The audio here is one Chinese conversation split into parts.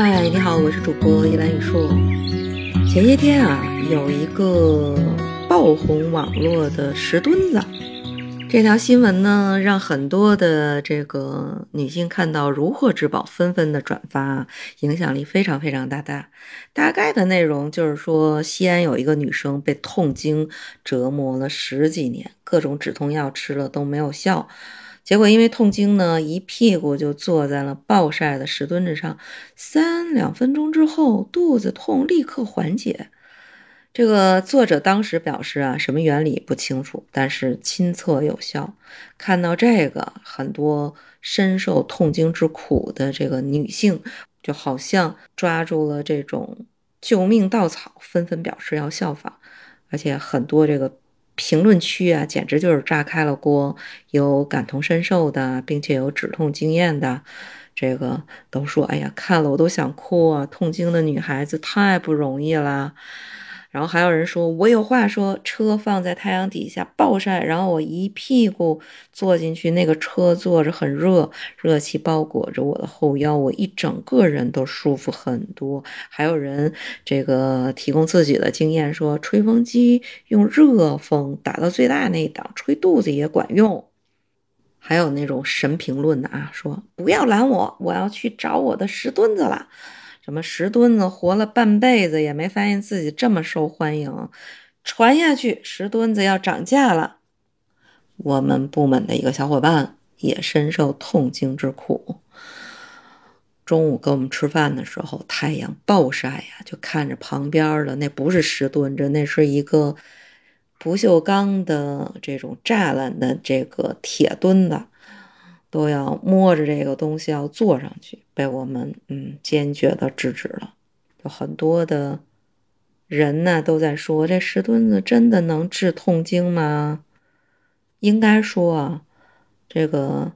嗨，你好，我是主播依兰雨硕。前些天啊，有一个爆红网络的石墩子，这条新闻呢，让很多的这个女性看到如获至宝，纷纷的转发，影响力非常非常大大。大概的内容就是说，西安有一个女生被痛经折磨了十几年，各种止痛药吃了都没有效。结果因为痛经呢，一屁股就坐在了暴晒的石墩子上，三两分钟之后，肚子痛立刻缓解。这个作者当时表示啊，什么原理不清楚，但是亲测有效。看到这个，很多深受痛经之苦的这个女性，就好像抓住了这种救命稻草，纷纷表示要效仿，而且很多这个。评论区啊，简直就是炸开了锅！有感同身受的，并且有止痛经验的，这个都说：“哎呀，看了我都想哭啊！痛经的女孩子太不容易了。”然后还有人说，我有话说，车放在太阳底下暴晒，然后我一屁股坐进去，那个车坐着很热，热气包裹着我的后腰，我一整个人都舒服很多。还有人这个提供自己的经验说，吹风机用热风打到最大那一档，吹肚子也管用。还有那种神评论的啊，说不要拦我，我要去找我的石墩子了。什么石墩子活了半辈子也没发现自己这么受欢迎，传下去石墩子要涨价了。我们部门的一个小伙伴也深受痛经之苦。中午跟我们吃饭的时候，太阳暴晒呀，就看着旁边的那不是石墩子，那是一个不锈钢的这种栅栏的这个铁墩子。都要摸着这个东西要坐上去，被我们嗯坚决的制止了。有很多的人呢都在说，这石墩子真的能治痛经吗？应该说啊，这个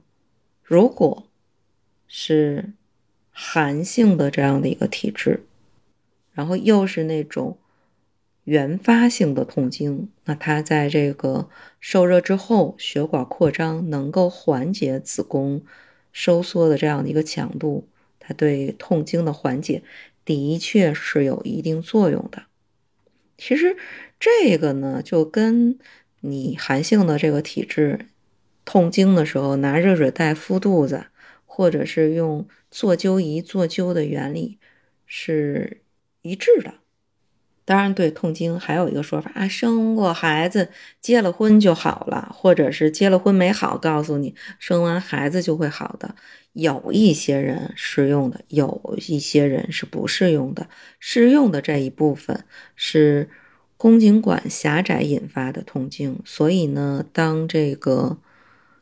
如果是寒性的这样的一个体质，然后又是那种。原发性的痛经，那它在这个受热之后，血管扩张能够缓解子宫收缩的这样的一个强度，它对痛经的缓解的确是有一定作用的。其实这个呢，就跟你寒性的这个体质痛经的时候拿热水袋敷肚子，或者是用做灸仪做灸的原理是一致的。当然，对痛经还有一个说法啊，生过孩子、结了婚就好了，或者是结了婚没好，告诉你生完孩子就会好的。有一些人适用的，有一些人是不适用的。适用的这一部分是宫颈管狭窄引发的痛经，所以呢，当这个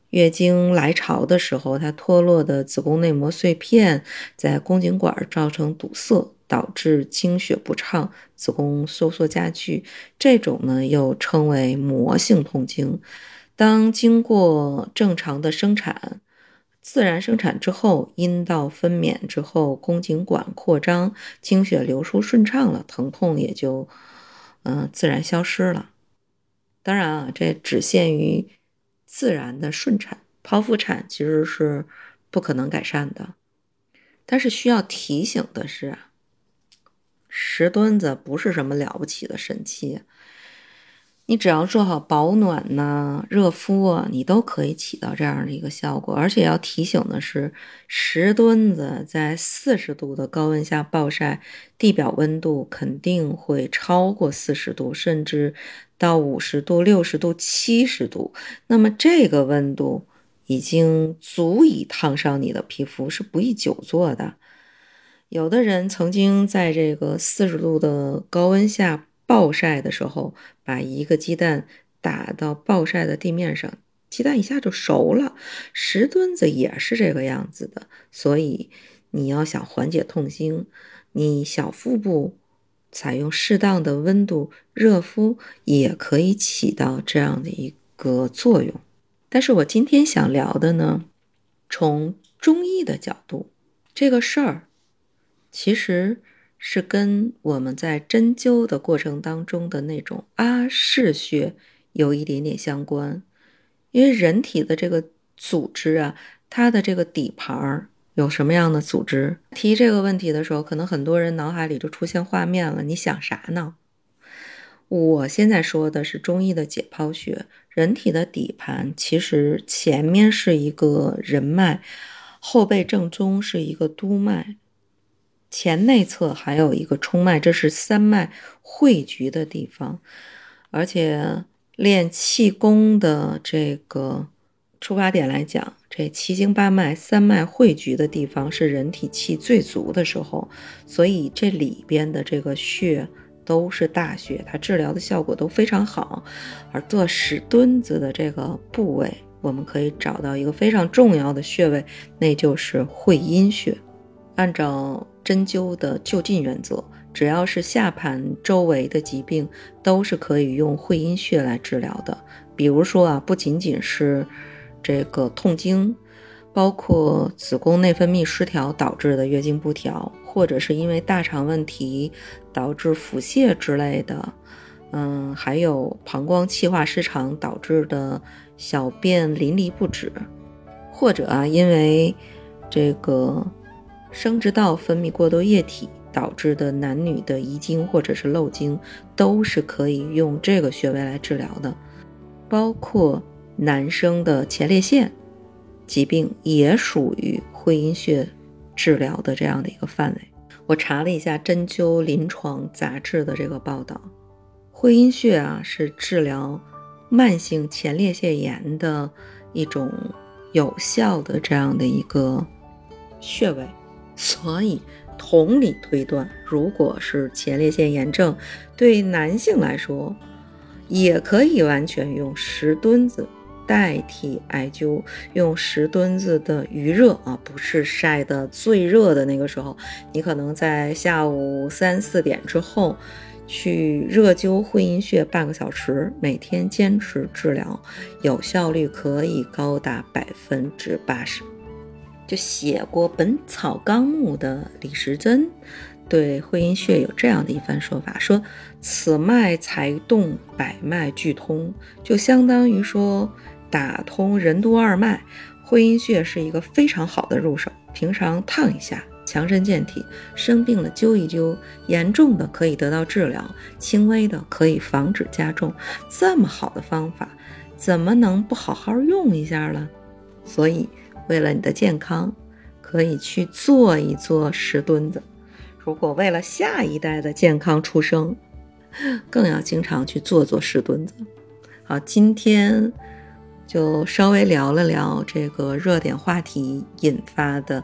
月经来潮的时候，它脱落的子宫内膜碎片在宫颈管造成堵塞。导致经血不畅，子宫收缩加剧，这种呢又称为膜性痛经。当经过正常的生产、自然生产之后，阴道分娩之后，宫颈管扩张，经血流出顺畅了，疼痛也就嗯自然消失了。当然啊，这只限于自然的顺产，剖腹产其实是不可能改善的。但是需要提醒的是啊。石墩子不是什么了不起的神器，你只要做好保暖呐、热敷啊，你都可以起到这样的一个效果。而且要提醒的是，石墩子在四十度的高温下暴晒，地表温度肯定会超过四十度，甚至到五十度、六十度、七十度。那么这个温度已经足以烫伤你的皮肤，是不宜久坐的。有的人曾经在这个四十度的高温下暴晒的时候，把一个鸡蛋打到暴晒的地面上，鸡蛋一下就熟了。石墩子也是这个样子的，所以你要想缓解痛经，你小腹部采用适当的温度热敷，也可以起到这样的一个作用。但是我今天想聊的呢，从中医的角度，这个事儿。其实是跟我们在针灸的过程当中的那种阿是穴有一点点相关，因为人体的这个组织啊，它的这个底盘，有什么样的组织？提这个问题的时候，可能很多人脑海里就出现画面了。你想啥呢？我现在说的是中医的解剖学，人体的底盘其实前面是一个人脉，后背正中是一个督脉，前内侧还有一个冲脉，这是三脉汇聚的地方。而且练气功的这个出发点来讲，这七经八脉、三脉汇聚的地方是人体气最足的时候，所以这里边的这个穴。都是大穴，它治疗的效果都非常好。而做石墩子的这个部位，我们可以找到一个非常重要的穴位，那就是会阴穴。按照针灸的就近原则，只要是下盘周围的疾病，都是可以用会阴穴来治疗的。比如说啊，不仅仅是这个痛经。包括子宫内分泌失调导致的月经不调，或者是因为大肠问题导致腹泻之类的，嗯，还有膀胱气化失常导致的小便淋漓不止，或者啊，因为这个生殖道分泌过多液体导致的男女的遗精或者是漏精，都是可以用这个穴位来治疗的。包括男生的前列腺。疾病也属于会阴穴治疗的这样的一个范围。我查了一下《针灸临床杂志》的这个报道，会阴穴啊是治疗慢性前列腺炎的一种有效的这样的一个穴位。所以同理推断，如果是前列腺炎症，对男性来说，也可以完全用石墩子。代替艾灸，用石墩子的余热啊，不是晒的最热的那个时候，你可能在下午三四点之后去热灸会阴穴半个小时，每天坚持治疗，有效率可以高达百分之八十。就写过《本草纲目》的李时珍。对会阴穴有这样的一番说法，说此脉才动百脉俱通，就相当于说打通任督二脉。会阴穴是一个非常好的入手，平常烫一下，强身健体；生病了灸一灸，严重的可以得到治疗，轻微的可以防止加重。这么好的方法，怎么能不好好用一下呢？所以，为了你的健康，可以去做一做石墩子。如果为了下一代的健康出生，更要经常去做做石墩子。好，今天就稍微聊了聊这个热点话题引发的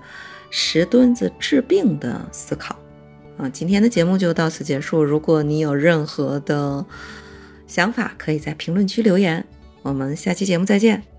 石墩子治病的思考。啊，今天的节目就到此结束。如果你有任何的想法，可以在评论区留言。我们下期节目再见。